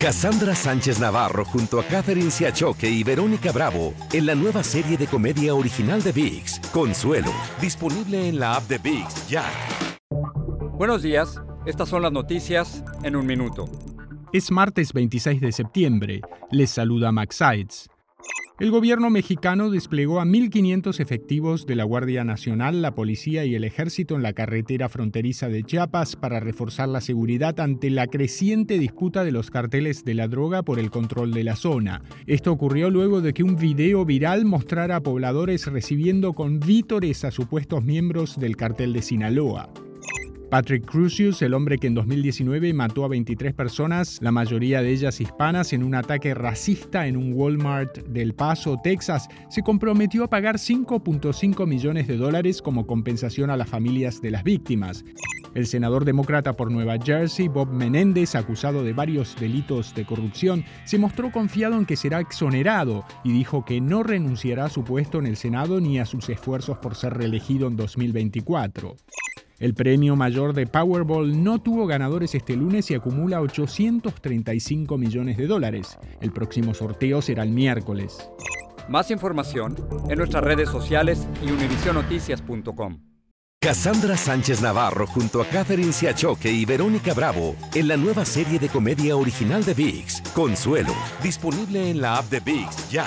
Cassandra Sánchez Navarro junto a Catherine Siachoque y Verónica Bravo en la nueva serie de comedia original de VIX, Consuelo, disponible en la app de VIX ya. Buenos días, estas son las noticias en un minuto. Es martes 26 de septiembre. Les saluda Max Sides. El gobierno mexicano desplegó a 1.500 efectivos de la Guardia Nacional, la Policía y el Ejército en la carretera fronteriza de Chiapas para reforzar la seguridad ante la creciente disputa de los carteles de la droga por el control de la zona. Esto ocurrió luego de que un video viral mostrara a pobladores recibiendo con vítores a supuestos miembros del cartel de Sinaloa. Patrick Crucius, el hombre que en 2019 mató a 23 personas, la mayoría de ellas hispanas, en un ataque racista en un Walmart del Paso, Texas, se comprometió a pagar 5.5 millones de dólares como compensación a las familias de las víctimas. El senador demócrata por Nueva Jersey, Bob Menéndez, acusado de varios delitos de corrupción, se mostró confiado en que será exonerado y dijo que no renunciará a su puesto en el Senado ni a sus esfuerzos por ser reelegido en 2024. El premio mayor de Powerball no tuvo ganadores este lunes y acumula 835 millones de dólares. El próximo sorteo será el miércoles. Más información en nuestras redes sociales y univisionoticias.com. Cassandra Sánchez Navarro junto a Catherine Siachoque y Verónica Bravo en la nueva serie de comedia original de VIX, Consuelo, disponible en la app de VIX ya.